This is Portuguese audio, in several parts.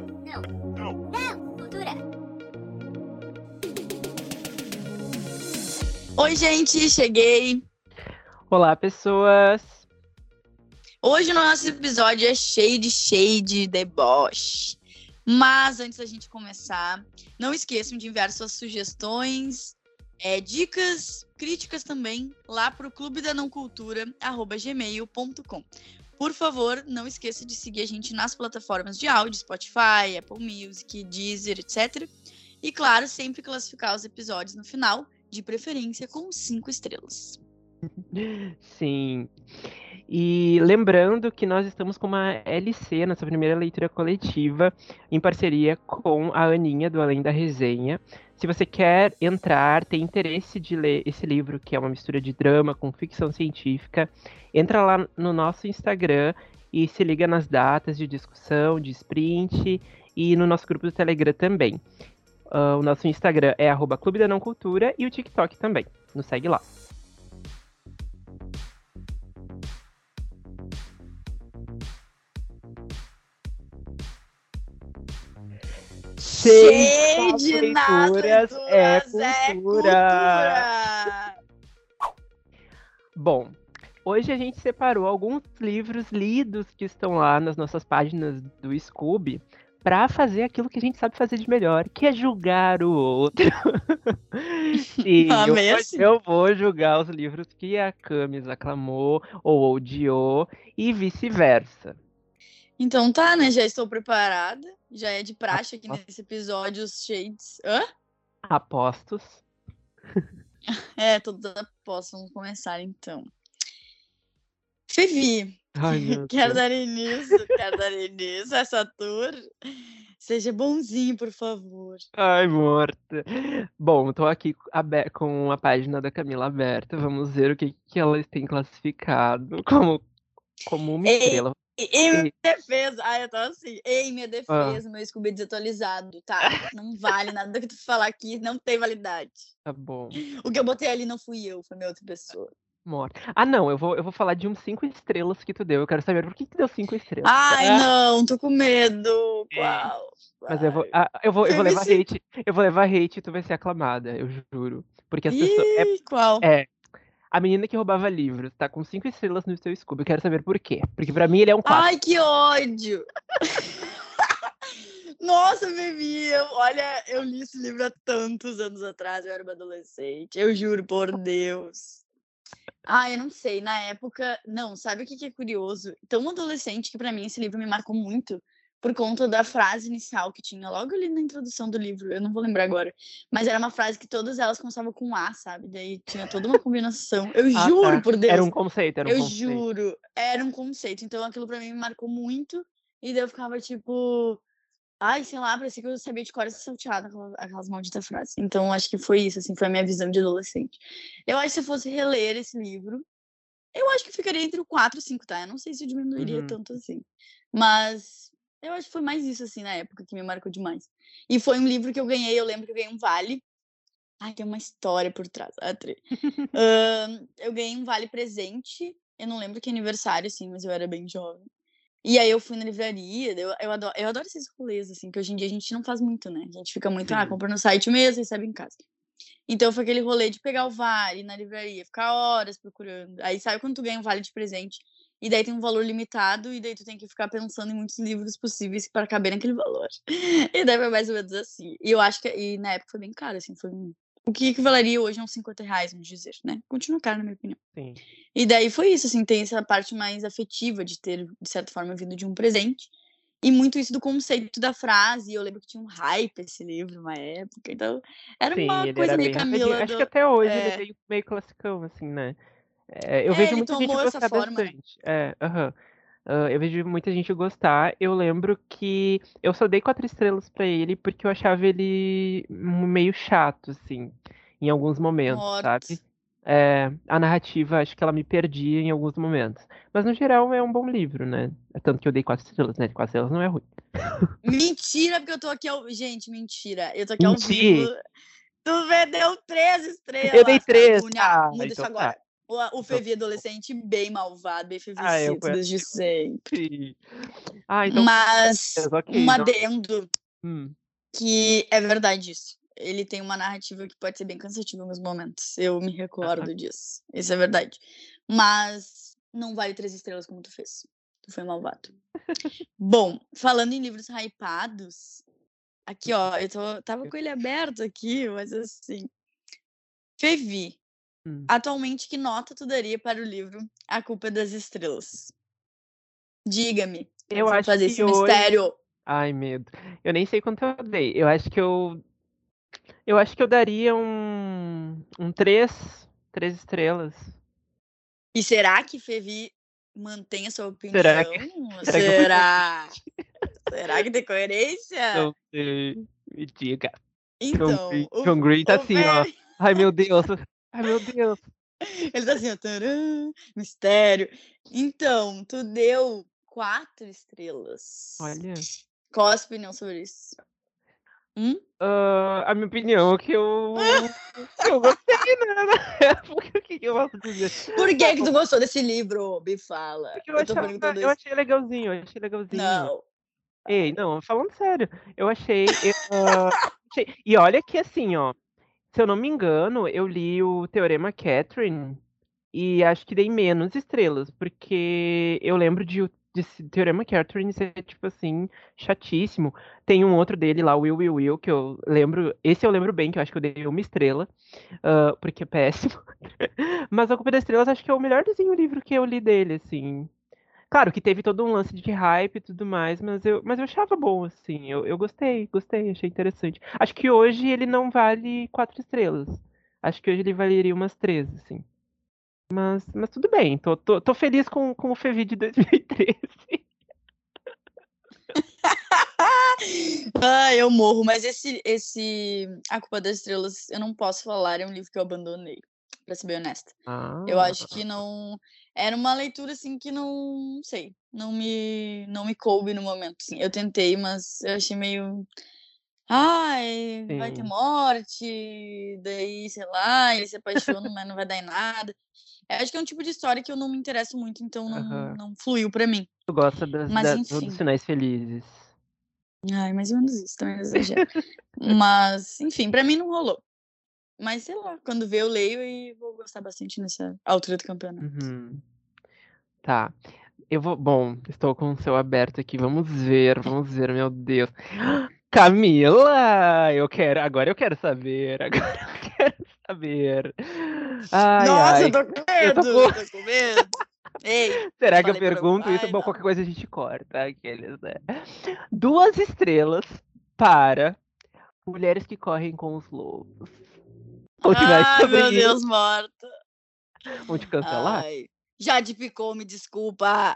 Não. Não. Não. Cultura. Oi, gente, cheguei. Olá, pessoas. Hoje o nosso episódio é cheio de cheio de deboche. Mas antes da gente começar, não esqueçam de enviar suas sugestões, é, dicas, críticas também lá para o clube da não cultura gmail.com. Por favor, não esqueça de seguir a gente nas plataformas de áudio, Spotify, Apple Music, Deezer, etc. E claro, sempre classificar os episódios no final, de preferência com cinco estrelas. Sim. E lembrando que nós estamos com uma LC, nossa primeira leitura coletiva, em parceria com a Aninha, do Além da Resenha. Se você quer entrar, tem interesse de ler esse livro, que é uma mistura de drama com ficção científica, entra lá no nosso Instagram e se liga nas datas de discussão, de sprint e no nosso grupo do Telegram também. Uh, o nosso Instagram é arroba Clube da Não Cultura e o TikTok também. Nos segue lá. Cheio de nada, é cultura. é cultura. Bom, hoje a gente separou alguns livros lidos que estão lá nas nossas páginas do Scooby para fazer aquilo que a gente sabe fazer de melhor, que é julgar o outro. Sim, eu, assim. eu, vou julgar os livros que a Camis aclamou ou odiou e vice-versa. Então tá, né? Já estou preparada. Já é de praxe aqui nesse episódio os Shades. Hã? Apostos. É, todos apostos. Vamos começar então. Fevi, quero dar início, quero dar início a essa tour. Seja bonzinho, por favor. Ai, morta. Bom, tô aqui com a página da Camila aberta. Vamos ver o que, que elas têm classificado como, como uma estrela. Em minha defesa, ah, eu tô assim, em minha defesa, ah. meu Scooby é desatualizado, tá? Não vale nada do que tu falar aqui, não tem validade. Tá bom. O que eu botei ali não fui eu, foi minha outra pessoa. Morta. Ah, não, eu vou, eu vou falar de uns cinco estrelas que tu deu. Eu quero saber por que tu deu cinco estrelas. Ai, ah. não, tô com medo. É. Qual? Mas eu vou, ah, eu vou, eu vou levar hate. Eu vou levar hate e tu vai ser aclamada, eu juro. Porque as Ih, pessoas. É, qual? É, a menina que roubava livros tá com cinco estrelas no seu Scooby. Eu quero saber por quê. Porque pra mim ele é um quatro. Ai, que ódio! Nossa, Vivi, eu, olha, eu li esse livro há tantos anos atrás, eu era uma adolescente. Eu juro por Deus. Ah, eu não sei, na época. Não, sabe o que, que é curioso? Tão adolescente que para mim esse livro me marcou muito por conta da frase inicial que tinha logo ali na introdução do livro, eu não vou lembrar agora, mas era uma frase que todas elas começavam com A, sabe? Daí tinha toda uma combinação. Eu ah, juro tá. por Deus. Era um conceito, era um eu conceito. juro, era um conceito. Então aquilo para mim me marcou muito e daí eu ficava tipo, ai, sei lá, parecia que eu sabia de cor essa salteada aquelas, aquelas malditas frases. Então acho que foi isso, assim, foi a minha visão de adolescente. Eu acho que se eu fosse reler esse livro, eu acho que ficaria entre o 4 e o 5, tá? Eu não sei se eu diminuiria uhum. tanto assim. Mas eu acho que foi mais isso, assim, na época, que me marcou demais. E foi um livro que eu ganhei, eu lembro que eu ganhei um vale. Ai, tem uma história por trás. Ah, uh, eu ganhei um vale presente. Eu não lembro que aniversário, assim, mas eu era bem jovem. E aí eu fui na livraria, eu, eu, adoro, eu adoro esses rolês, assim, que hoje em dia a gente não faz muito, né? A gente fica muito, ah, compra no site mesmo e recebe em casa. Então foi aquele rolê de pegar o vale na livraria, ficar horas procurando. Aí sabe quando tu ganha um vale de presente e daí tem um valor limitado, e daí tu tem que ficar pensando em muitos livros possíveis para caber naquele valor. E daí foi mais ou menos assim. E eu acho que e na época foi bem caro, assim, foi um, o que equivaleria hoje a uns 50 reais, vamos dizer, né? Continua caro, na minha opinião. Sim. E daí foi isso, assim, tem essa parte mais afetiva de ter, de certa forma, vindo de um presente. E muito isso do conceito da frase. Eu lembro que tinha um hype esse livro uma época. Então, era Sim, uma coisa meio Camila. Do... Acho que até hoje é... ele é meio, meio classicão, assim, né? É, eu é, vejo muita gente gostar forma, né? bastante. É, uh, eu vejo muita gente gostar. Eu lembro que eu só dei quatro estrelas para ele porque eu achava ele meio chato, assim, em alguns momentos, Morte. sabe? É, a narrativa, acho que ela me perdia em alguns momentos. Mas no geral é um bom livro, né? É tanto que eu dei quatro estrelas, né? Quatro estrelas não é ruim. Mentira, porque eu tô aqui ao. Gente, mentira. Eu tô aqui mentira. ao vivo. Tu vendeu três estrelas. Eu dei três. Ah, muda isso então agora. Tá. O, o Fevi adolescente bem malvado, bem Ah, fevicito desde sempre. Ah, então. Mas ok, um então- adendo Hum, que é verdade isso. Ele tem uma narrativa que pode ser bem cansativa em alguns momentos. Eu me recordo disso. Isso é verdade. Mas não vale três estrelas como tu fez. Tu foi malvado. Bom, falando em livros hypados, aqui ó, eu tô, tava com ele aberto aqui, mas assim. Fevi, hum. atualmente que nota tu daria para o livro A Culpa das Estrelas? Diga-me. Eu acho fazer que esse hoje- mistério. Ai, medo. Eu nem sei quanto eu dei. Eu acho que eu. Eu acho que eu daria um. Um três. Três estrelas. E será que Fevi mantém a sua opinião? Será que- Será? será que tem coerência? Não sei. Me diga. John Então, Green, o- John Green tá o assim, ó. Ai, meu Deus. Ai, meu Deus. Ele tá assim, ó. tarã, mistério. Então, tu deu quatro estrelas. Olha. Qual a sua opinião sobre isso? Hum? Ah, a minha opinião é que eu. eu gostei, né? Porque o que eu posso dizer? Por que, que tu gostou desse livro? Me fala. Porque eu, Eu achava- eu achei legalzinho, eu achei legalzinho. Não. Ei, não, falando sério, eu achei, eu, ah, achei- E olha que assim, ó, se eu não me engano, eu li o Teorema Catherine e acho que dei menos estrelas, porque eu lembro de, desse Teorema Catherine ser, tipo assim, chatíssimo. Tem um outro dele lá, Will Will Will, que eu lembro. Esse eu lembro bem, que eu acho que eu dei uma estrela, ah, porque é péssimo. Mas a Culpa das Estrelas acho que é o melhorzinho livro que eu li dele, assim. Claro que teve todo um lance de hype e tudo mais, mas eu, mas eu achava bom, assim. Eu, eu gostei, gostei, achei interessante. Acho que hoje ele não vale quatro estrelas. Acho que hoje ele valeria umas três, assim. Mas, mas tudo bem, tô, tô, tô feliz com, com o Fevi de 2013. Ah, eu morro, mas esse, esse A Culpa das Estrelas, eu não posso falar, é um livro que eu abandonei, pra ser bem honesta. Eu acho que não. Era uma leitura assim que não sei, não me não me coube no momento, assim. Eu tentei, mas eu achei meio ai, vai ter Sim. morte, daí, sei lá, ele se apaixona, mas não vai dar em nada. Eu acho que é um tipo de história que eu não me interesso muito, então não, Aham. não fluiu pra mim. Tu gosta das, Mas das- dos sinais felizes. Ai, mais ou menos isso, também exagero. Mas, enfim, pra mim não rolou. Mas sei lá, quando ver eu leio e vou gostar bastante nessa altura do campeonato. Uhum. Tá. Eu vou. Bom, estou com o seu aberto aqui. Vamos ver, vamos ver, meu Deus. Camila! Eu quero. Agora eu quero saber. Agora eu quero saber. Ai, Nossa, ai. eu tô com eu medo, tô eu com- tô com medo. Ei, Será que eu pergunto isso? vai, Bom, não. qualquer coisa a gente corta. Aqueles, né? Duas estrelas para mulheres que correm com os lobos. Ai, sobre meu isso. Deus, morta. Vão te cancelar? Ai, já te picou, me desculpa.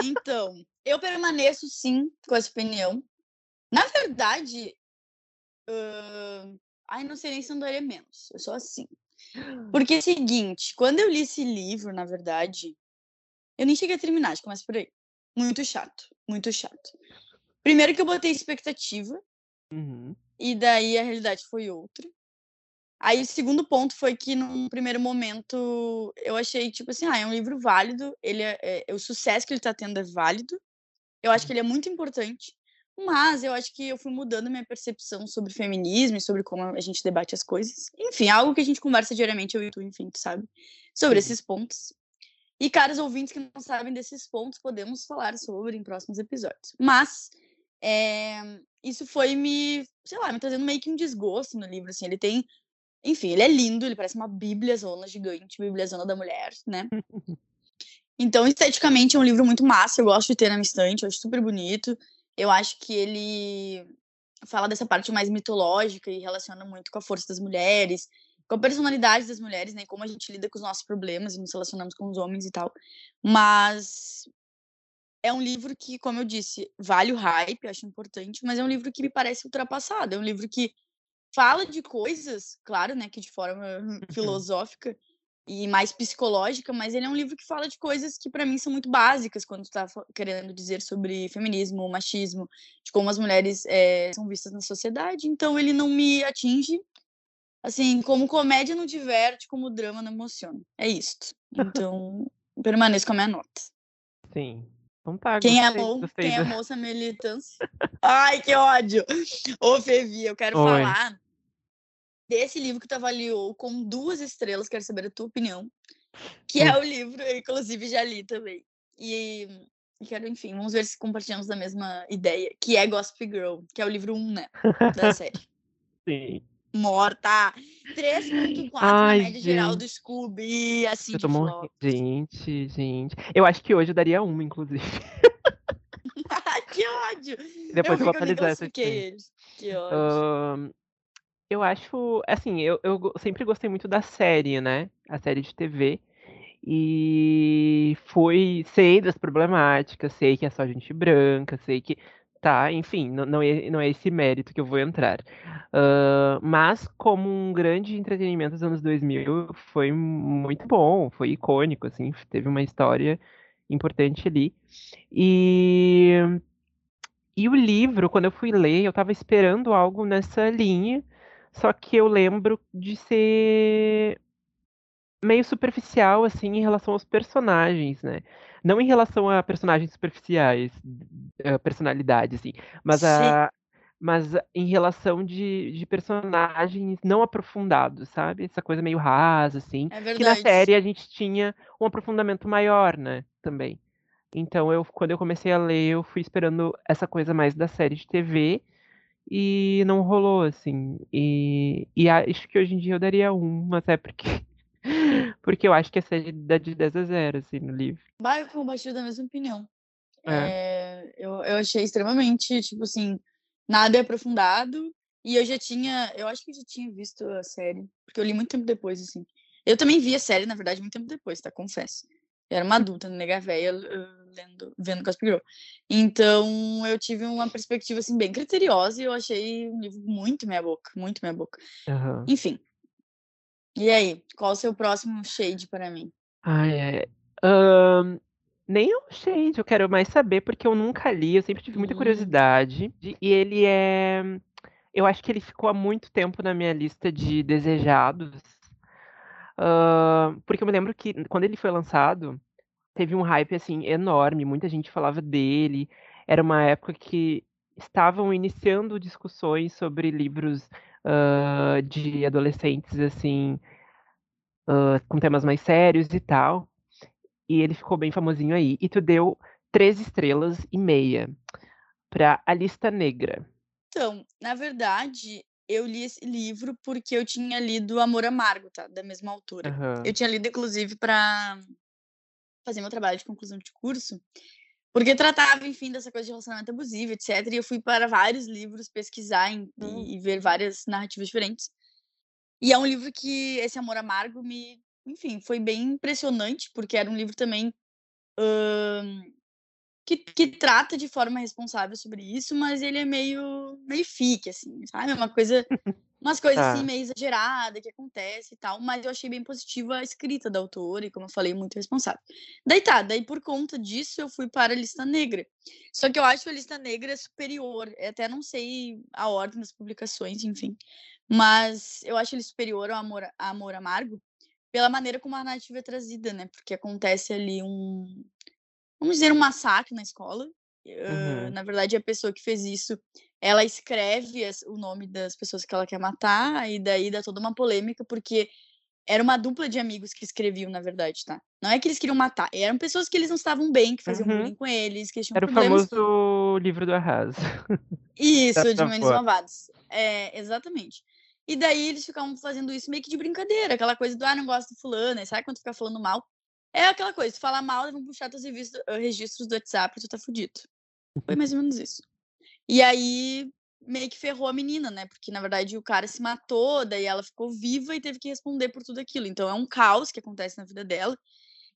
Então, eu permaneço sim com essa opinião. Na verdade, ahn, ai, não sei nem se eu daria menos. Eu sou assim. Porque é o seguinte, quando eu li esse livro, na verdade, eu nem cheguei a terminar, acho que começa por aí. Muito chato, muito chato. Primeiro que eu botei expectativa, Uhum. e daí a realidade foi outra. Aí o segundo ponto foi que num primeiro momento eu achei tipo assim, ah, é um livro válido, ele é, é- o sucesso que ele tá tendo é válido. Eu acho que ele é muito importante, mas eu acho que eu fui mudando minha percepção sobre feminismo e sobre como a gente debate as coisas. Enfim, algo que a gente conversa diariamente eu e tu, enfim, tu sabe, sobre Sim. esses pontos. E caros ouvintes que não sabem desses pontos, podemos falar sobre em próximos episódios. Mas é, isso foi me, sei lá, me trazendo meio que um desgosto no livro, assim, ele tem, enfim, ele é lindo, ele parece uma bíblia zona gigante, bíblia zona da mulher, né? Então, esteticamente, é um livro muito massa, eu gosto de ter na minha estante, eu acho super bonito, eu acho que ele fala dessa parte mais mitológica e relaciona muito com a força das mulheres, com a personalidade das mulheres, né, e como a gente lida com os nossos problemas e nos relacionamos com os homens e tal, mas é um livro que, como eu disse, vale o hype, eu acho importante, mas é um livro que me parece ultrapassado. É um livro que fala de coisas, claro, né, que de forma filosófica e mais psicológica, mas ele é um livro que fala de coisas que para mim são muito básicas quando tu tá querendo dizer sobre feminismo, machismo, de como as mulheres eh, são vistas na sociedade. Então ele não me atinge Assim, como comédia não diverte, como drama não emociona. É isto. Então, permaneço com a minha nota. Sim. Então tá, Quem gostei, amou, gostei quem da- amou essa militância? Ai, que ódio! Ô, Fevi, eu quero Oi. falar desse livro que tu avaliou com duas estrelas, quero saber a tua opinião. Que é o livro, eu inclusive já li também. E e quero, enfim, vamos ver se compartilhamos da mesma ideia, que é Gossip Girl, que é o livro 1, né, da série. Sim. Morta! 3.4 na média geral gente. do Scooby, assim, Eu tô morrendo. Gente, gente. Eu acho que hoje eu daria uma, inclusive. Que ódio! Depois eu eu vou atualizar essa aqui. Que ódio. Ahn, eu acho, assim, eu, eu sempre gostei muito da série, né? A série de TV. E fui, sei das problemáticas, sei que é só gente branca, sei que, tá, enfim, não, não é, não é esse mérito que eu vou entrar. Ahn, mas como um grande entretenimento dos anos 2000, foi muito bom, foi icônico, assim, teve uma história importante ali. E e o livro, quando eu fui ler, eu estava esperando algo nessa linha, só que eu lembro de ser meio superficial, assim, em relação aos personagens, né? Não em relação a personagens superficiais, a personalidade, assim, mas, a, mas em relação de, de personagens não aprofundados, sabe? Essa coisa meio rasa, assim. É Que na série a gente tinha um aprofundamento maior, né? Também. Então, eu, quando eu comecei a ler, eu fui esperando essa coisa mais da série de TV e não rolou, assim. E, e acho que hoje em dia eu daria um, mas é porque, porque eu acho que a série dá de 10 a 0, assim, no livro. Vai, eu compartilho da mesma opinião. É. É, eu, eu achei extremamente, tipo assim, nada é aprofundado. E eu já tinha, eu acho que eu já tinha visto a série, porque eu li muito tempo depois, assim. Eu também vi a série, na verdade, muito tempo depois, tá? Confesso. Eu era uma adulta, nega velha, eh, lendo, vendo Gossip Girl. Então, eu tive uma perspectiva, assim, bem criteriosa e eu achei um livro muito meia boca, muito meia boca. Aham. Enfim. E aí, qual o seu próximo shade para mim? Ai. Ahn, nem um shade, eu quero mais saber, porque eu nunca li, eu sempre tive muita Hum. curiosidade. de- E ele é. Eu acho que ele ficou há muito tempo na minha lista de desejados. Ahn, porque eu me lembro que quando ele foi lançado, teve um hype assim enorme, muita gente falava dele. Era uma época que estavam iniciando discussões sobre livros ah, de adolescentes assim, ah, com temas mais sérios e tal. E ele ficou bem famosinho aí. E tu deu três estrelas e meia pra A Lista Negra. Então, na verdade, eu li esse livro porque eu tinha lido Amor Amargo, tá? Da mesma autora. Aham. Eu tinha lido, inclusive, para fazer meu trabalho de conclusão de curso, porque tratava, enfim, dessa coisa de relacionamento abusivo, etc. E eu fui para vários livros pesquisar em- Hum. e, e ver várias narrativas diferentes. E é um livro que esse Amor Amargo me, enfim, foi bem impressionante, porque era um livro também ahn, que, que trata de forma responsável sobre isso, mas ele é meio, meio fique, assim, sabe? É uma coisa, umas coisas assim Tá. meio exageradas que acontece e tal, mas eu achei bem positiva a escrita da autora e, como eu falei, muito responsável. Daí tá, daí por conta disso eu fui para a Lista Negra. Só que eu acho a Lista Negra superior, eu até não sei a ordem das publicações, enfim, mas eu acho ele superior ao Amor, a Amor Amargo pela maneira como a narrativa é trazida, né? Porque acontece ali um, vamos dizer, um massacre na escola. Uhum. na verdade, a pessoa que fez isso, ela escreve as- o nome das pessoas que ela quer matar, e daí dá toda uma polêmica, porque era uma dupla de amigos que escreviam, na verdade, tá? Não é que eles queriam matar, eram pessoas que eles não estavam bem, que faziam Uhum. bullying com eles, que tinham Era o problemas. famoso livro do arraso. Isso, de Meninos. Malvados. É, exatamente. E daí eles ficavam fazendo isso meio que de brincadeira, aquela coisa do, ah, não gosto do fulano, sabe quando fica falando mal? É aquela coisa, tu fala mal, vão puxar teus eh, registros do WhatsApp tu tá fudido. Foi mais ou menos isso. E aí, meio que ferrou a menina, né? Porque, na verdade, o cara se matou, daí ela ficou viva e teve que responder por tudo aquilo. Então, é um caos que acontece na vida dela.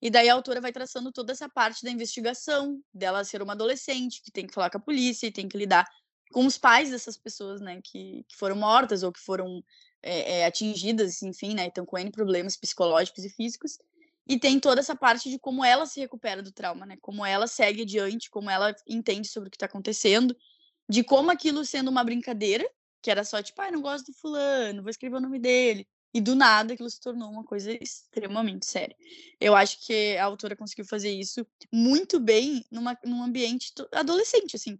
E daí a autora vai traçando toda essa parte da investigação, dela ser uma adolescente, que tem que falar com a polícia e tem que lidar com os pais dessas pessoas, né, que, que foram mortas ou que foram é, é, atingidas, enfim, né, estão com N problemas psicológicos e físicos. E tem toda essa parte de como ela se recupera do trauma, né, como ela segue adiante, como ela entende sobre o que está acontecendo, de como aquilo sendo uma brincadeira, que era só tipo, ah, não gosto do fulano, vou escrever o nome dele. E do nada aquilo se tornou uma coisa extremamente séria. Eu acho que a autora conseguiu fazer isso muito bem numa, num ambiente adolescente, assim.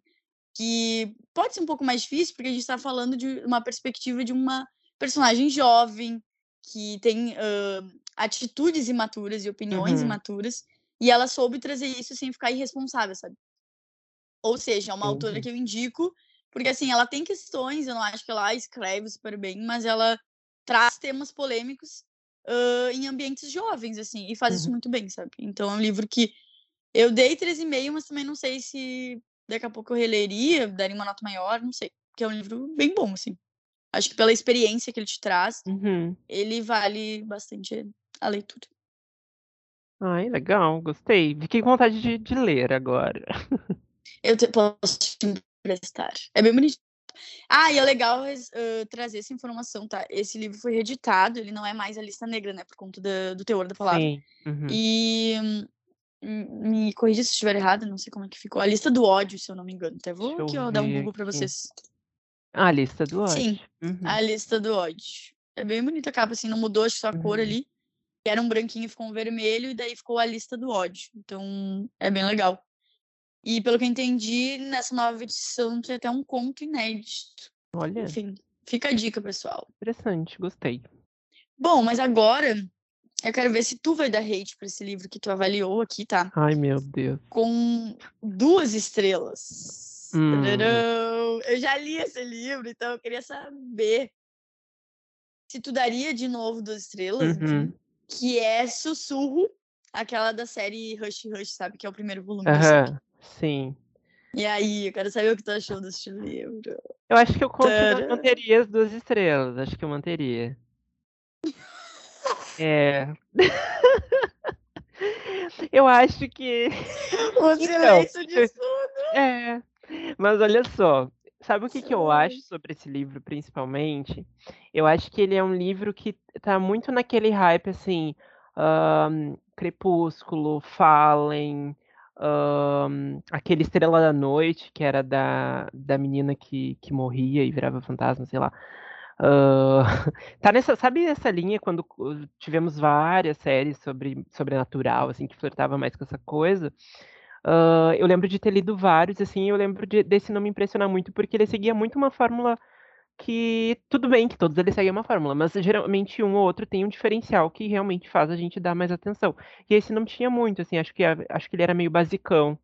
Que pode ser um pouco mais difícil, porque a gente está falando de uma perspectiva de uma personagem jovem, que tem uh, atitudes imaturas e opiniões Uhum. imaturas, e ela soube trazer isso sem ficar irresponsável, sabe? Ou seja, é uma autora Entendi. que eu indico, porque assim, ela tem questões, eu não acho que ela escreve super bem, mas ela traz temas polêmicos hã, em ambientes jovens, assim, e faz isso Uhum. muito bem, sabe? Então é um livro que eu dei 3,5, mas também não sei se daqui a pouco eu releria, daria uma nota maior, não sei. Porque é um livro bem bom, assim. Acho que pela experiência que ele te traz, Uhum. ele vale bastante a leitura. Ai, legal, gostei. Fiquei com vontade de, de ler agora. Eu te posso te emprestar. É bem bonitinho. Ah, e é legal hã, trazer essa informação, tá? Esse livro foi reeditado, ele não é mais a lista negra, né, por conta da do teor da palavra. Sim. Uhum. E m me corrija se estiver errado, não sei como é que ficou. A lista do ódio, se eu não me engano. Até vou Deixa eu aqui, ó, dar um Google pra aqui. vocês. A lista do ódio. Sim, Uhum. a lista do ódio. É bem bonita a capa, assim, não mudou, acho só a cor Uhum. ali. Que era um branquinho, ficou um vermelho, e daí ficou a lista do ódio. Então, é bem legal. E pelo que eu entendi, nessa nova edição tem até um conto inédito. Olha, Enfim, fica a dica, pessoal. interessante, gostei. Bom, mas agora eu quero ver se tu vai dar hate pra esse livro que tu avaliou aqui, tá? Ai, meu Deus. Com 2 estrelas. Hum. Eu já li esse livro, então eu queria saber se tu daria de novo 2 estrelas, enfim, Uhum. Que é Sussurro, aquela da série Rush Rush, sabe? Que é o primeiro volume da série. Aham, sim. E aí, eu quero saber o que tu achou desse livro. Eu acho que eu manteria as duas estrelas. Acho que eu manteria. É. eu acho que. O Então, silêncio eu- de tudo. É. Mas olha só, sabe o que, que eu acho sobre esse livro, principalmente? Eu acho que ele é um livro que tá muito naquele hype, assim, ahn, Crepúsculo, Fallen, ahn, aquele Estrela da Noite, que era da, da menina que, que morria e virava fantasma, sei lá. Ah, tá nessa, sabe essa linha quando tivemos várias séries sobre sobrenatural, assim, que flertava mais com essa coisa? Ah, eu lembro de ter lido vários, assim, eu lembro de- desse não me impressionar muito, porque ele seguia muito uma fórmula que, tudo bem que todos eles seguem uma fórmula, mas geralmente um ou outro tem um diferencial que realmente faz a gente dar mais atenção. E esse não tinha muito, assim, acho que, acho que ele era meio basicão.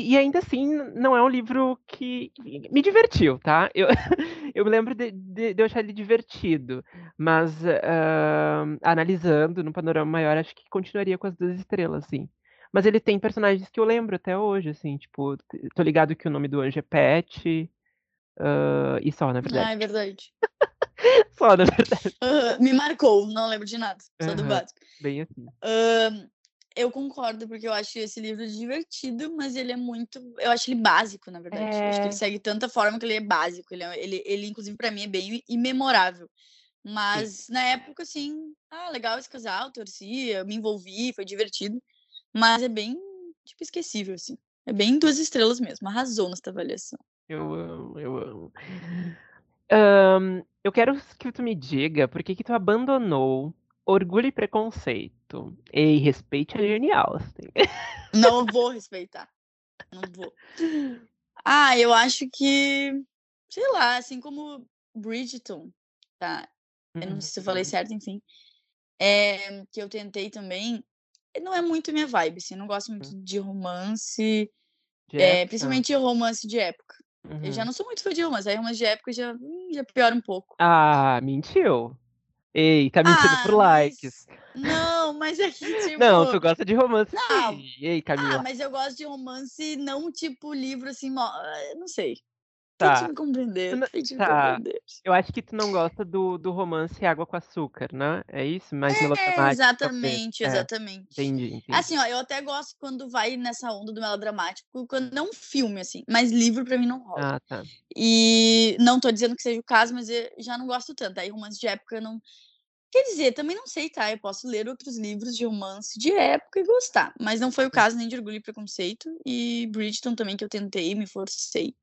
E ainda assim, não é um livro que me divertiu, tá? Eu, eu me lembro de, de- de eu achar ele divertido, mas ah, analisando no panorama maior, acho que continuaria com as duas estrelas, assim. Mas ele tem personagens que eu lembro até hoje, assim, tipo, tô ligado que o nome do anjo é Pet, ah, e só, na verdade. Ah, é verdade. Só, na verdade. Aham, me marcou, não lembro de nada, só do básico. Bem assim. Hã, eu concordo, porque eu acho esse livro divertido, mas ele é muito eu acho ele básico, na verdade. Eu acho que É. ele segue tanta forma que ele é básico, ele é ele ele inclusive pra mim é bem imemorável. Mas na época, assim, ah, legal esse casal, torcia, me envolvi, foi divertido, mas é bem, tipo, esquecível, assim. É bem 2 estrelas mesmo, arrasou nessa avaliação. Eu amo, eu amo. Hã, eu quero que tu me diga por que que tu abandonou Orgulho e Preconceito. Ei, respeite a Jane Austen. Não vou respeitar, não vou. Ah, eu acho que, sei lá, assim como Bridgerton, tá, eu não sei se eu falei Uhum. certo, enfim, eh, que eu tentei também, não é muito minha vibe, assim, eu não gosto muito de romance, De época? principalmente romance de época. Eu já Uhum. não sou muito fã de romance, aí romance de época já, hum, já piora um pouco. Ah, mentiu. Ei, tá mentindo por Ah, likes. mas não, mas é que, tipo Não, tu gosta de romance Não. sim. Ei, Ah, Camila. mas eu gosto de romance não tipo livro, assim, mó ah, não sei. Tá. Tente me compreender, Tu não tente me tá. compreender. Eu acho que tu não gosta do do romance água com açúcar, né? É isso? Mais É, melodramático, talvez. exatamente, É, exatamente. entendi, entendi. Assim, ó, eu até gosto quando vai nessa onda do melodramático, quando não filme, assim, mas livro pra mim não rola. Ah, tá. E não tô dizendo que seja o caso, mas eu já não gosto tanto. Aí romance de época não quer dizer, também não sei, tá? Eu posso ler outros livros de romance de época e gostar, mas não foi o caso nem de Orgulho e Preconceito e Bridgerton também que eu tentei, me forcei.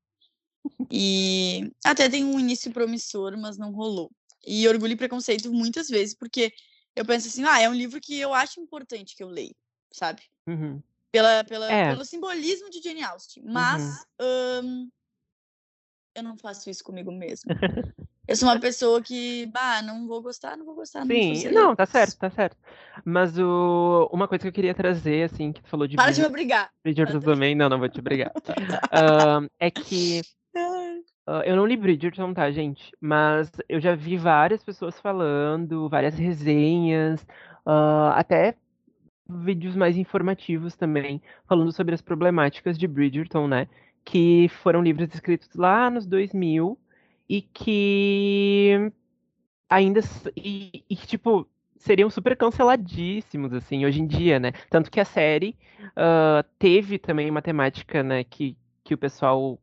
E até tem um início promissor, mas não rolou. E Orgulho e Preconceito muitas vezes, porque eu penso assim, ah, é um livro que eu acho importante que eu leio, sabe? Uhum. Pela, pela, É. Pelo simbolismo de Jane Austen. Mas hum, eu não faço isso comigo mesma. eu sou uma pessoa que, bah, não vou gostar, não vou gostar, não vou Sim, fazer. não, tá certo, tá certo. Mas o... uma coisa que eu queria trazer, assim, que tu falou de Para de me obrigar. Bridgerton também, não, não vou te obrigar. Ahn, é que Ah, eu não li Bridgerton, tá, gente? Mas eu já vi várias pessoas falando, várias resenhas, ah, até vídeos mais informativos também, falando sobre as problemáticas de Bridgerton, né? Que foram livros escritos lá nos 2000 e que ainda e, e tipo seriam super canceladíssimos assim hoje em dia, né? Tanto que a série ah, teve também uma temática, né, que, que o pessoal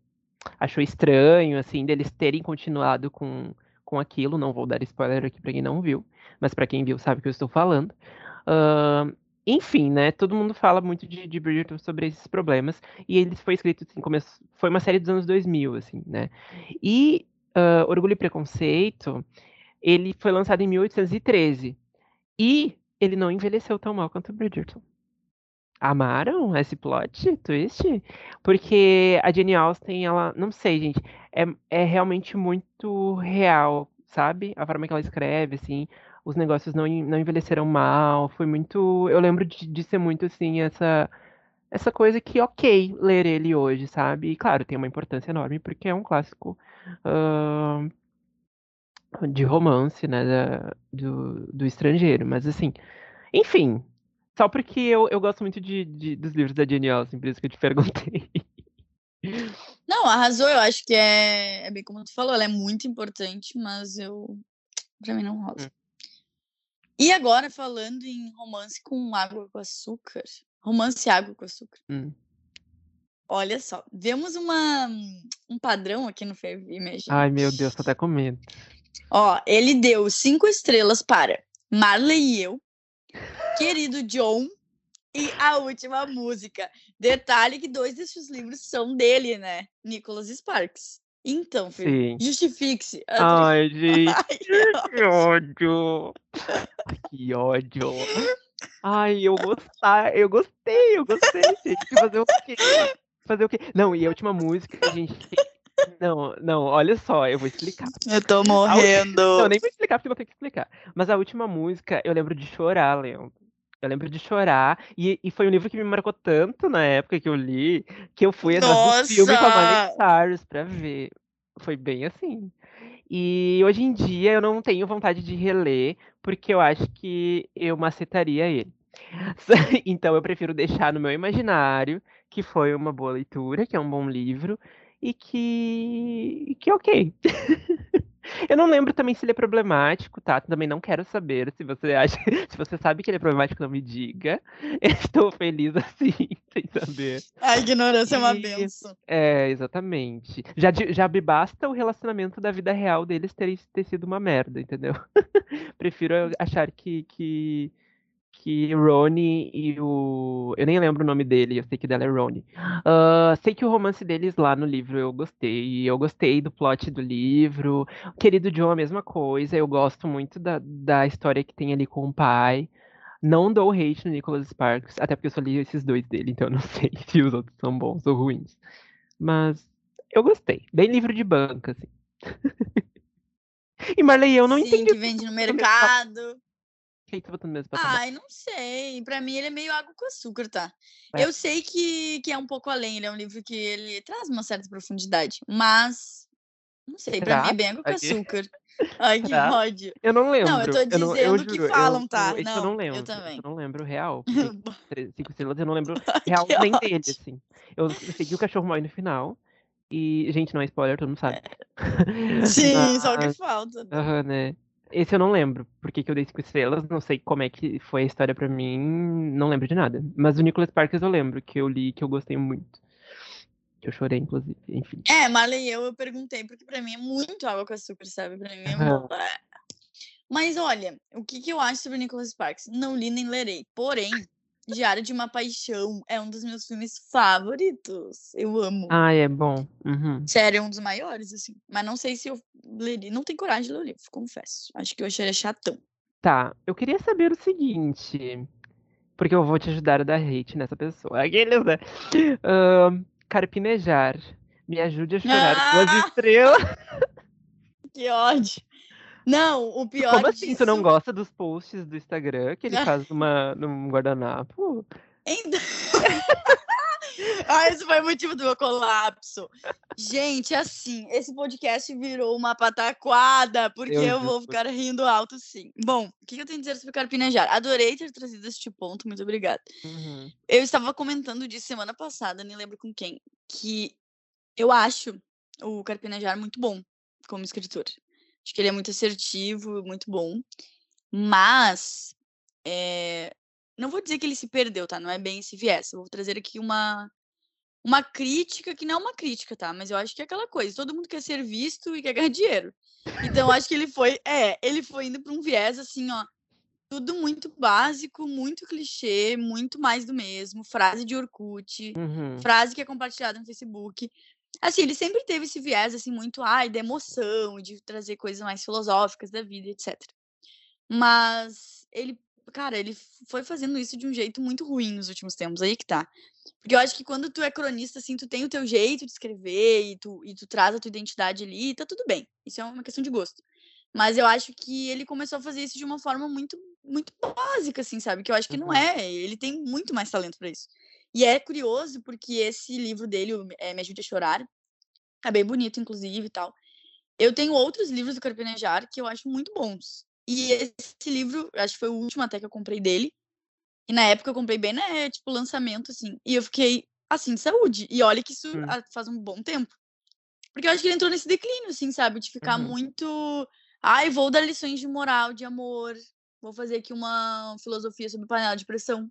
achou estranho, assim, deles terem continuado com, com aquilo. Não vou dar spoiler aqui pra quem não viu, mas pra quem viu sabe o que eu estou falando. Ah, enfim, né? Todo mundo fala muito de, de Bridgerton sobre esses problemas. E ele foi escrito, assim, começo, foi uma série dos anos 2000, assim, né? E ah, Orgulho e Preconceito, ele foi lançado em 1813. E ele não envelheceu tão mal quanto Bridgerton. Amaram esse plot twist? Porque a Jane Austen, ela, não sei, gente, é, é realmente muito real, sabe? A forma que ela escreve, assim, os negócios não, não envelheceram mal, foi muito, eu lembro de, de ser muito, assim, essa, essa coisa que, ok, ler ele hoje, sabe? E, claro, tem uma importância enorme, porque é um clássico ahn, de romance, né, da- do, do estrangeiro, mas, assim, enfim, só porque eu, eu gosto muito de, de- dos livros da Jane Austen, por isso que eu te perguntei. Não, arrasou, eu acho que é, é bem como tu falou, ela é muito importante, mas eu. Pra mim não rola. Hum. E agora, falando em romance com água com açúcar. Romance água com açúcar. Hum. Olha só, vemos uma, um padrão aqui no Image. Ai, meu Deus, tô até com medo. Ó, ele deu cinco estrelas para Marley e eu, Querido John e a última música. Detalhe que dois desses livros são dele, né? Nicholas Sparks. Então, filho, justifique-se. Ai, gente, Ai, que ódio. Que ódio. Ai, eu gostar, eu gostei, eu gostei, gente. Fazer o quê? Fazer o quê? Não, e a última música, a gente. Não, não, olha só, eu vou explicar. Eu tô morrendo. Não, nem vou explicar porque não tem que explicar. Mas a última música, eu lembro de chorar, Leandro. Eu lembro de chorar. E, e foi um livro que me marcou tanto na época que eu li, que eu fui atrás do filme com a Miley Nossa! Cyrus pra ver. Foi bem assim. E hoje em dia eu não tenho vontade de reler, porque eu acho que eu macetaria ele. Então eu prefiro deixar no meu imaginário que foi uma boa leitura, que é um bom livro, e que. e que ok. Eu não lembro também se ele é problemático, tá? Também não quero saber se você acha. Se você sabe que ele é problemático, não me diga. Estou feliz assim, sem saber. A ignorância é uma E- benção. É, exatamente. Já, já me basta o relacionamento da vida real deles ter, ter sido uma merda, entendeu? Prefiro achar que, que, que Ronnie e o. Eu nem lembro o nome dele, eu sei que dela é Ronnie. Ah, sei que o romance deles lá no livro eu gostei. Eu gostei do plot do livro. O Querido John, a mesma coisa. Eu gosto muito da, da história que tem ali com o pai. Não dou hate no Nicholas Sparks, até porque eu só li esses dois dele, então eu não sei se os outros são bons ou ruins. Mas eu gostei. Bem livro de banca, assim. e Marley, eu não Sim, entendi que vende no mercado. O que você botou no mesmo patamar. Ai, não sei. Pra mim ele é meio água com açúcar, tá? É. Eu sei que, que é um pouco além, ele é um livro que ele traz uma certa profundidade, mas não sei, pra mim é bem água com Aqui. açúcar. Ai, que Será? ódio. Eu não lembro. Não, eu tô não- eu dizendo que juro, eu- falam, eu- tá? eu Não, não eu lembro. esse também. Eu não lembro real. Cinco estrelas, eu não lembro real Que nem dele, assim. Eu, eu que o cachorro morre no final. E, gente, não é spoiler, todo mundo sabe. Sim, só o que Mas- falta. né? Aham, né? Esse eu não lembro, porque que eu dei cinco estrelas, não sei como é que foi a história pra mim, não lembro de nada. Mas o Nicholas Sparks eu lembro, que eu li, que eu gostei muito. Que eu chorei, inclusive, enfim. É, Marley eu, eu perguntei, porque pra mim é muito água com açúcar, sabe? Pra mim é muito... Mas olha, o que, que eu acho sobre Nicholas Sparks? Não li nem lerei. Porém, Diário de uma Paixão é um dos meus filmes favoritos. Eu amo. Ah, é bom. Uhum. Sério, é um dos maiores, assim. Mas não sei se eu leria. Não tenho coragem de ler o livro, confesso. Acho que eu acharia chatão. Tá, eu queria saber o seguinte. Porque eu vou te ajudar a dar hate nessa pessoa. Aqueles, né? Ahn, carpinejar. Me ajude a chorar duas Ah! estrelas. Que ódio. Não, o pior Como assim tu não disso- gosta dos posts do Instagram que ele faz numa, num guardanapo? Ainda... ah, esse foi o motivo do meu colapso. Gente, assim, esse podcast virou uma pataquada, porque Eu eu vou ficar rindo alto, sim. Bom, o que que eu tenho a dizer sobre carpinejar? Adorei ter trazido este ponto, muito obrigada. Uhum. Eu estava comentando disso semana passada, nem lembro com quem, que eu acho o Carpinejar muito bom como escritor. Acho que ele é muito assertivo, muito bom. Mas eh, não vou dizer que ele se perdeu, tá? Não é bem esse viés. Eu vou trazer aqui uma uma crítica que não é uma crítica, tá? Mas eu acho que é aquela coisa, todo mundo quer ser visto e quer ganhar dinheiro. Então eu acho que ele foi, é, ele foi indo para um viés assim, ó, tudo muito básico, muito clichê, muito mais do mesmo, frase de Orkut, Uhum. frase que é compartilhada no Facebook. Assim, ele sempre teve esse viés, assim, muito, ai, da emoção, de trazer coisas mais filosóficas da vida, etc. Mas ele, cara, ele foi fazendo isso de um jeito muito ruim nos últimos tempos, aí que tá. Porque eu acho que quando tu é cronista, assim, tu tem o teu jeito de escrever e tu, e tu traz a tua identidade ali, tá tudo bem. Isso é uma questão de gosto. Mas eu acho que ele começou a fazer isso de uma forma muito, muito básica, assim, sabe? Que eu acho que não Uhum. é. Ele tem muito mais talento pra isso. E é curioso porque esse livro dele, é, Me Ajude a Chorar, é bem bonito, inclusive, e tal. Eu tenho outros livros do Carpinejar que eu acho muito bons. E esse livro, acho que foi o último até que eu comprei dele. E na época eu comprei bem, né, tipo, lançamento, assim. E eu fiquei, assim, de saúde. E olha que isso Hum. faz um bom tempo. Porque eu acho que ele entrou nesse declínio, assim, sabe? De ficar Uhum. muito. Ai, vou dar lições de moral, de amor. Vou fazer aqui uma filosofia sobre panela de pressão.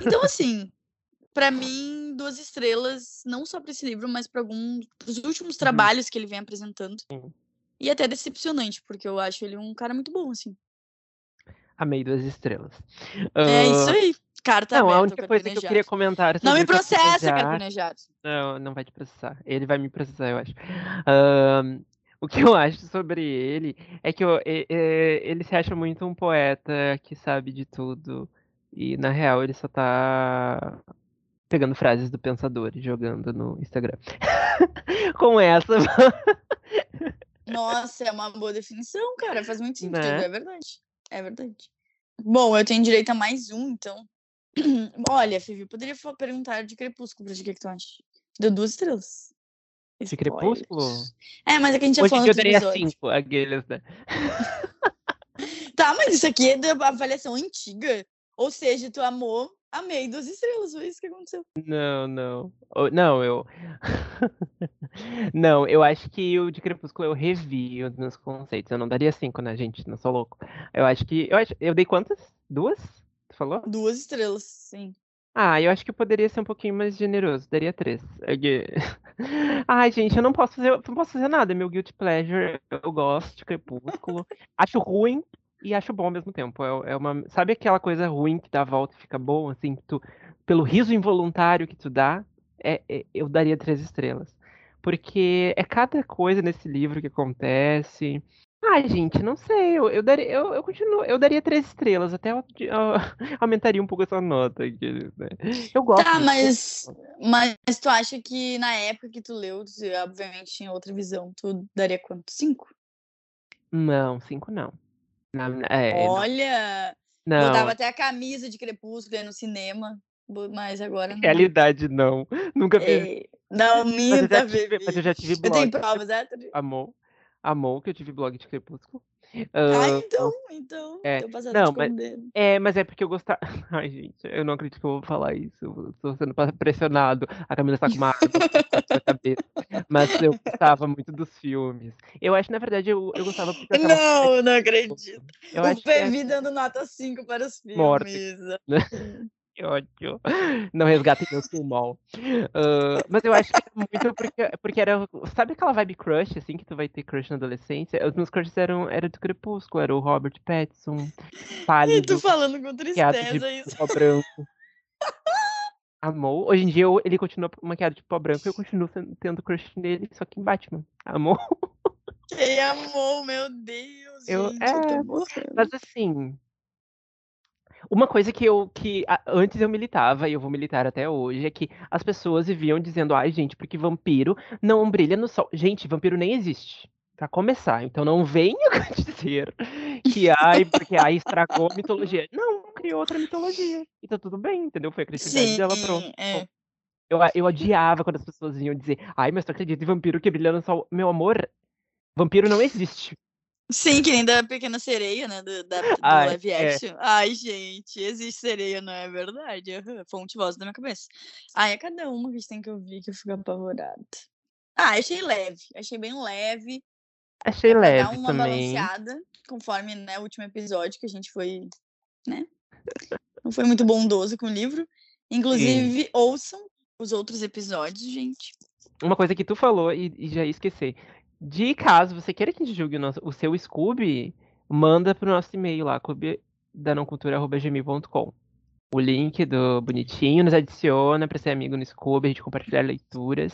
Então, assim, pra mim, duas estrelas, não só pra esse livro, mas pra alguns dos últimos trabalhos que ele vem apresentando. Sim. E até decepcionante, porque eu acho ele um cara muito bom, assim. Amei duas estrelas. É isso Ah, aí. Carta Não, a aberta, única ao coisa que eu queria comentar Não me processa. Não, não vai te processar. Ele vai me processar, eu acho. Ahn, o que eu acho sobre ele é que eu- e- ele se acha muito um poeta que sabe de tudo. E na real ele só tá pegando frases do pensador e jogando no Instagram. Com essa, Nossa, é uma boa definição, cara. Faz muito sentido, Né? é verdade. É verdade. Bom, eu tenho direito a mais um, então. Olha, Fivi, eu poderia perguntar de Crepúsculo pra ti, o que, que tu acha? Deu duas estrelas. De Spoilers. Crepúsculo? É, mas é que a gente já falou dia eu daria cinco, aqueles, né? Tá, mas isso aqui é da avaliação antiga. Ou seja, tu amou, amei duas estrelas. Foi isso que aconteceu. Não, não. Não, eu. Não, eu acho que o de Crepúsculo eu revi os meus conceitos. Eu não daria cinco, né, gente? Não sou louco. Eu acho que. Eu, acho... eu dei quantas? Duas? Tu falou? Duas estrelas, sim. Ah, eu acho que eu poderia ser um pouquinho mais generoso. Daria três. É que- Ai, gente, eu não posso fazer, não posso fazer nada. Meu guilty pleasure. Eu gosto de Crepúsculo. acho ruim e acho bom ao mesmo tempo. É, é uma, sabe aquela coisa ruim que dá a volta e fica bom, assim, que tu, pelo riso involuntário que tu dá, é, é- eu daria três estrelas. Porque é cada coisa nesse livro que acontece. Ai, gente, não sei. Eu, eu, daria, eu, eu continuo, eu daria três estrelas. Até eu, aumentaria um pouco essa nota. aqui, né? Eu gosto. Tá, mas, mas tu acha que na época que tu leu, obviamente tinha outra visão, tu daria quanto? Cinco? Não, cinco não. Na- é, Olha, não, botava até a camisa de Crepúsculo no cinema, mas agora não. realidade não. Nunca fiz. Ei, não, Mas eu, minta, já tive, mas eu já tive Eu tenho blog. provas, é? Turi? Amou. Amou que eu tive blog de Crepúsculo. Ah, então, então, é, não, mas-. É, mas é porque eu gostava. Ai, gente, eu não acredito que eu vou falar isso. Eu tô sendo pressionado. A Camila está com uma água na cabeça. Mas eu gostava muito dos filmes. Eu acho, na verdade, eu, eu gostava eu Não, não acredito. Eu o PV dando nota 5 para os filmes. Morte. Que ódio. Não resgatem meu pulmão. Uh, mas eu acho que é muito porque, porque era. Sabe aquela vibe crush, assim, que tu vai ter crush na adolescência? Os meus crushes eram era do Crepúsculo, era o Robert Pattinson, pálido. E tu falando com tristeza isso. Pó branco. Amou. Hoje em dia eu, ele continua maquiado de pó branco e eu continuo tendo crush nele, só que em Batman. Amou. Quem amou, meu Deus, eu, gente, é, eu Mas assim, uma coisa que eu que antes eu militava e eu vou militar até hoje é que as pessoas viviam dizendo: "Ai, gente, porque vampiro não brilha no sol". Gente, vampiro nem existe. Pra começar, então não venha dizer que ai, porque ai estragou a mitologia. Não, criou outra mitologia. E tá tudo bem, entendeu? Foi a criatividade Sim, dela, pronto. É. Eu, eu odiava quando as pessoas vinham dizer, ai, mas tu acredita em vampiro que brilha no sol? Meu amor, vampiro não existe. Sim, que nem da Pequena Sereia, né? Do, da, do Ai, live é. action. É. Ai, gente, existe sereia, não é verdade? Uhum, fonte voz da minha cabeça. Ai, é cada uma que a gente tem que ouvir que eu fico apavorada. Ah, achei leve. Achei bem leve. Achei leve dar uma também. balanceada, conforme né, o último episódio que a gente foi, né? Não foi muito bondoso com o livro. Inclusive, Sim. ouçam os outros episódios, gente. Uma coisa que tu falou e, e já ia esquecer. De caso você queira que a gente julgue o, nosso, o seu Scooby, manda pro nosso e-mail lá, clubedanãocultura.gmail.com. O link do bonitinho nos adiciona para ser amigo no Scooby, a gente compartilhar leituras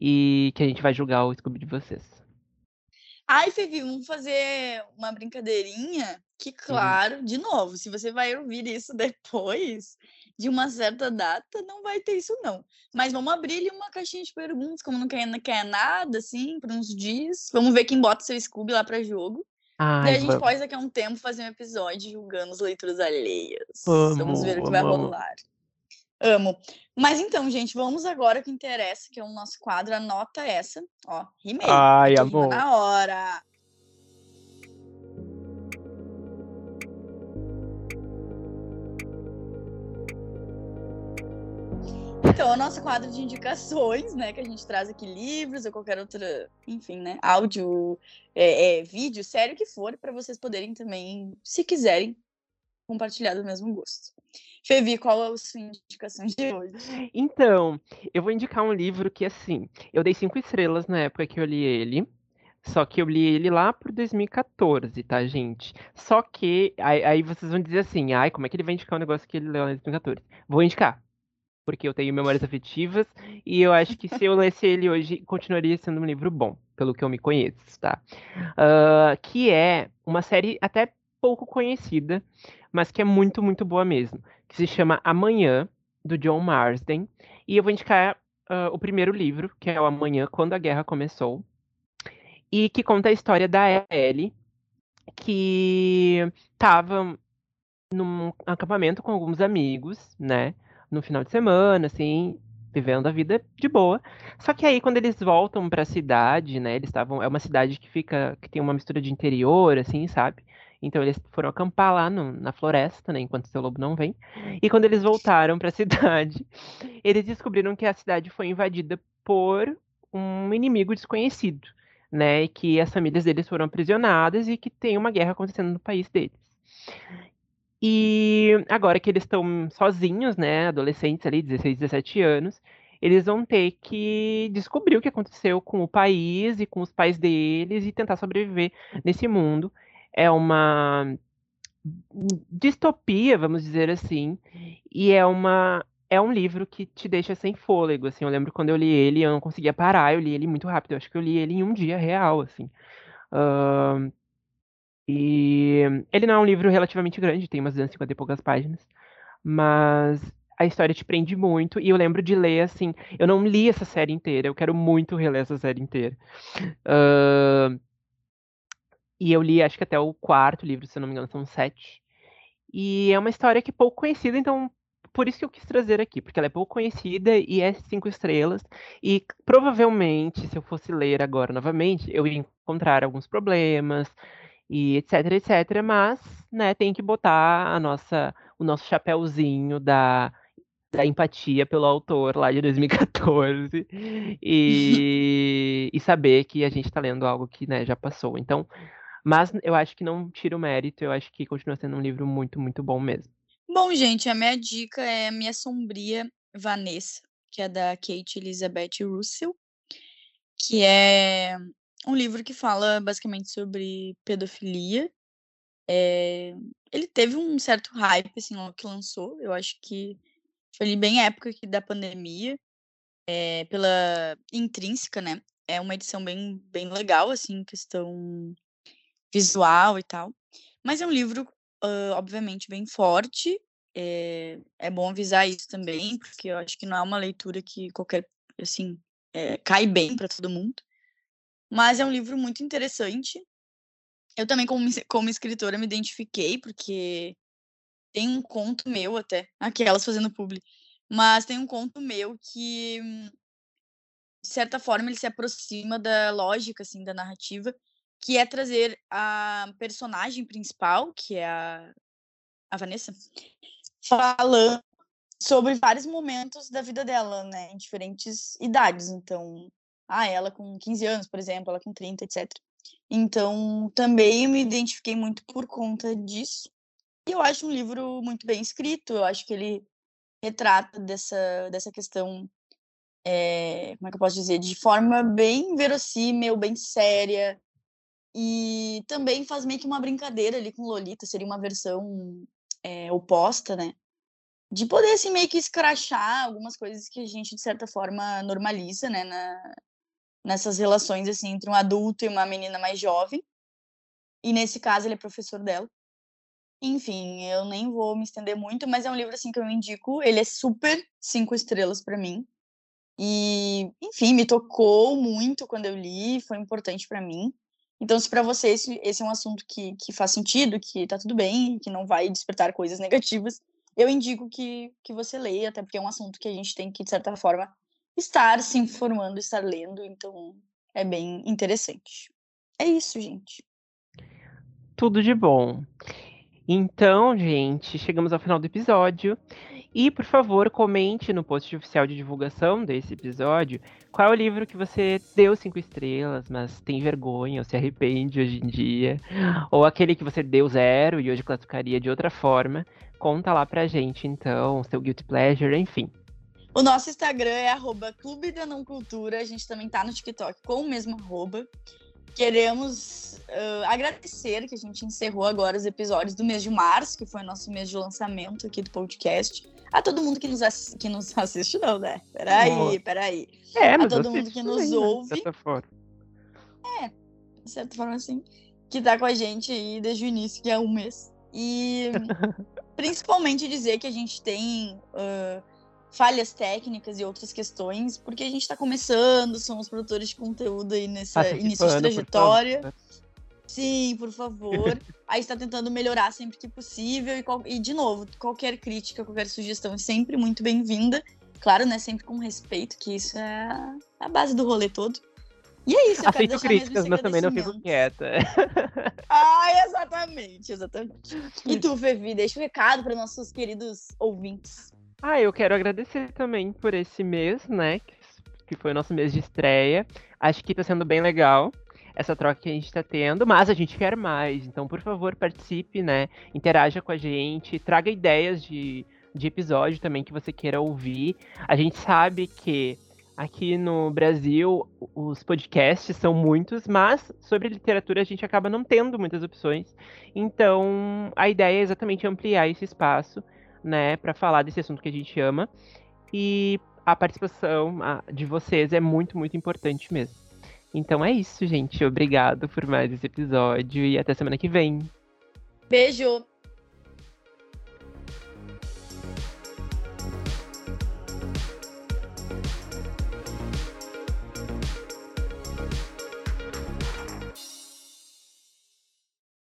e que a gente vai julgar o Scooby de vocês. Ai, Fevi, vamos fazer uma brincadeirinha que, claro, uhum. de novo, se você vai ouvir isso depois, de uma certa data, não vai ter isso, não. Mas vamos abrir ali uma caixinha de perguntas, como não quer, não quer nada, assim, por uns dias. Vamos ver quem bota seu Scooby lá para jogo. Ai, e a gente vamos. pode, daqui a um tempo, fazer um episódio julgando as leituras alheias. Amo, vamos ver o que vai rolar. Amo. Mas então, gente, vamos agora ao que interessa, que é o nosso quadro Anota Essa. Ó, rimei. Ai, amor. Na hora. Então, o nosso quadro de indicações, né? Que a gente traz aqui livros ou qualquer outra, enfim, né? Áudio, é, é, vídeo, sério que for, para vocês poderem também, se quiserem, compartilhar do mesmo gosto. Fevi, qual é a sua indicação de hoje? Então, eu vou indicar um livro que, assim, eu dei cinco estrelas na época que eu li ele. Só que eu li ele lá por 2014, tá, gente? Só que aí, aí, vocês vão dizer assim, ai, como é que ele vai indicar um negócio que ele leu em 2014? Vou indicar porque eu tenho memórias afetivas, e eu acho que se eu lesse ele hoje, continuaria sendo um livro bom, pelo que eu me conheço, tá? Uh, que é uma série até pouco conhecida, mas que é muito, muito boa mesmo, que se chama Amanhã, do John Marsden, e eu vou indicar uh, o primeiro livro, que é o Amanhã, Quando a Guerra Começou, e que conta a história da Ellie, que estava num acampamento com alguns amigos, né? No final de semana, assim, vivendo a vida de boa. Só que aí quando eles voltam para a cidade, né, eles estavam, é uma cidade que fica que tem uma mistura de interior assim, sabe? Então eles foram acampar lá no, na floresta, né, enquanto seu lobo não vem. E quando eles voltaram para a cidade, eles descobriram que a cidade foi invadida por um inimigo desconhecido, né, e que as famílias deles foram aprisionadas e que tem uma guerra acontecendo no país deles. E agora que eles estão sozinhos, né, adolescentes ali, 16, 17 anos, eles vão ter que descobrir o que aconteceu com o país e com os pais deles e tentar sobreviver nesse mundo. É uma distopia, vamos dizer assim, e é uma é um livro que te deixa sem fôlego, assim. Eu lembro quando eu li ele, eu não conseguia parar, eu li ele muito rápido. Eu acho que eu li ele em um dia real, assim. Uh, e ele não é um livro relativamente grande, tem umas 250 e poucas páginas, mas a história te prende muito. E eu lembro de ler assim. Eu não li essa série inteira, eu quero muito reler essa série inteira. Uh, e eu li, acho que até o quarto livro, se eu não me engano, são sete. E é uma história que é pouco conhecida, então por isso que eu quis trazer aqui, porque ela é pouco conhecida e é cinco estrelas. E provavelmente, se eu fosse ler agora novamente, eu ia encontrar alguns problemas e etc, etc, mas, né, tem que botar a nossa, o nosso chapéuzinho da, da empatia pelo autor lá de 2014 e, e saber que a gente está lendo algo que, né, já passou. Então, mas eu acho que não tira o mérito, eu acho que continua sendo um livro muito, muito bom mesmo. Bom, gente, a minha dica é Minha Sombria Vanessa, que é da Kate Elizabeth Russell, que é um livro que fala basicamente sobre pedofilia. É... Ele teve um certo hype, assim, logo que lançou. Eu acho que foi bem época da pandemia, é, pela intrínseca, né? É uma edição bem, bem legal, assim, questão visual e tal. Mas é um livro, uh, obviamente, bem forte. É, é bom avisar isso também, porque eu acho que não é uma leitura que qualquer, assim, é, cai bem para todo mundo. Mas é um livro muito interessante. Eu também, como, como escritora, me identifiquei, porque tem um conto meu até, aquelas fazendo publi, mas tem um conto meu que, de certa forma, ele se aproxima da lógica, assim, da narrativa, que é trazer a personagem principal, que é a, a Vanessa, falando sobre vários momentos da vida dela, né, em diferentes idades. Então, ah, ela com 15 anos, por exemplo, ela com 30, etc. Então, também me identifiquei muito por conta disso. E eu acho um livro muito bem escrito, eu acho que ele retrata dessa, dessa questão, é, como é que eu posso dizer, de forma bem verossímil, bem séria, e também faz meio que uma brincadeira ali com Lolita, seria uma versão é, oposta, né? De poder, assim, meio que escrachar algumas coisas que a gente, de certa forma, normaliza, né? Na, nessas relações, assim, entre um adulto e uma menina mais jovem. E nesse caso, ele é professor dela. Enfim, eu nem vou me estender muito, mas é um livro assim que eu indico. Ele é super cinco estrelas para mim. E, enfim, me tocou muito quando eu li, foi importante para mim. Então, se para você esse, esse, é um assunto que, que faz sentido, que tá tudo bem, que não vai despertar coisas negativas, eu indico que, que você leia, até porque é um assunto que a gente tem que, de certa forma, estar se informando, estar lendo. Então, é bem interessante. É isso, gente. Tudo de bom. Então, gente, chegamos ao final do episódio. E, por favor, comente no post oficial de divulgação desse episódio qual é o livro que você deu cinco estrelas, mas tem vergonha ou se arrepende hoje em dia. Ou aquele que você deu zero e hoje classificaria de outra forma. Conta lá pra gente, então, seu guilty pleasure, enfim. O nosso Instagram é arroba Clube da Não Cultura. A gente também tá no TikTok com o mesmo arroba. Queremos uh, agradecer que a gente encerrou agora os episódios do mês de março, que foi o nosso mês de lançamento aqui do podcast. A todo mundo que nos, que nos assiste, não, né? Peraí, peraí. É, a todo mundo que nos também, ouve. Né? De certa forma. É, de certa forma, assim. Que tá com a gente aí desde o início, que é um mês. E principalmente dizer que a gente tem. Uh, falhas técnicas e outras questões, porque a gente está começando, somos produtores de conteúdo aí nessa início de trajetória. Por Sim, por favor. aí está tentando melhorar sempre que possível. E, e, de novo, qualquer crítica, qualquer sugestão é sempre muito bem-vinda. Claro, né? Sempre com respeito, que isso é a base do rolê todo. E é isso, eu Aceito críticas, mas também não fico quieta. ah, exatamente, exatamente. E tu, Fevi, deixa um recado para nossos queridos ouvintes. Ah, eu quero agradecer também por esse mês, né? Que foi o nosso mês de estreia. Acho que tá sendo bem legal essa troca que a gente tá tendo, mas a gente quer mais. Então, por favor, participe, né? Interaja com a gente, traga ideias de, de episódio também que você queira ouvir. A gente sabe que aqui no Brasil os podcasts são muitos, mas sobre literatura a gente acaba não tendo muitas opções. Então, a ideia é exatamente ampliar esse espaço né, para falar desse assunto que a gente ama. E a participação de vocês é muito, muito importante mesmo. Então é isso, gente. Obrigado por mais esse episódio e até semana que vem. Beijo!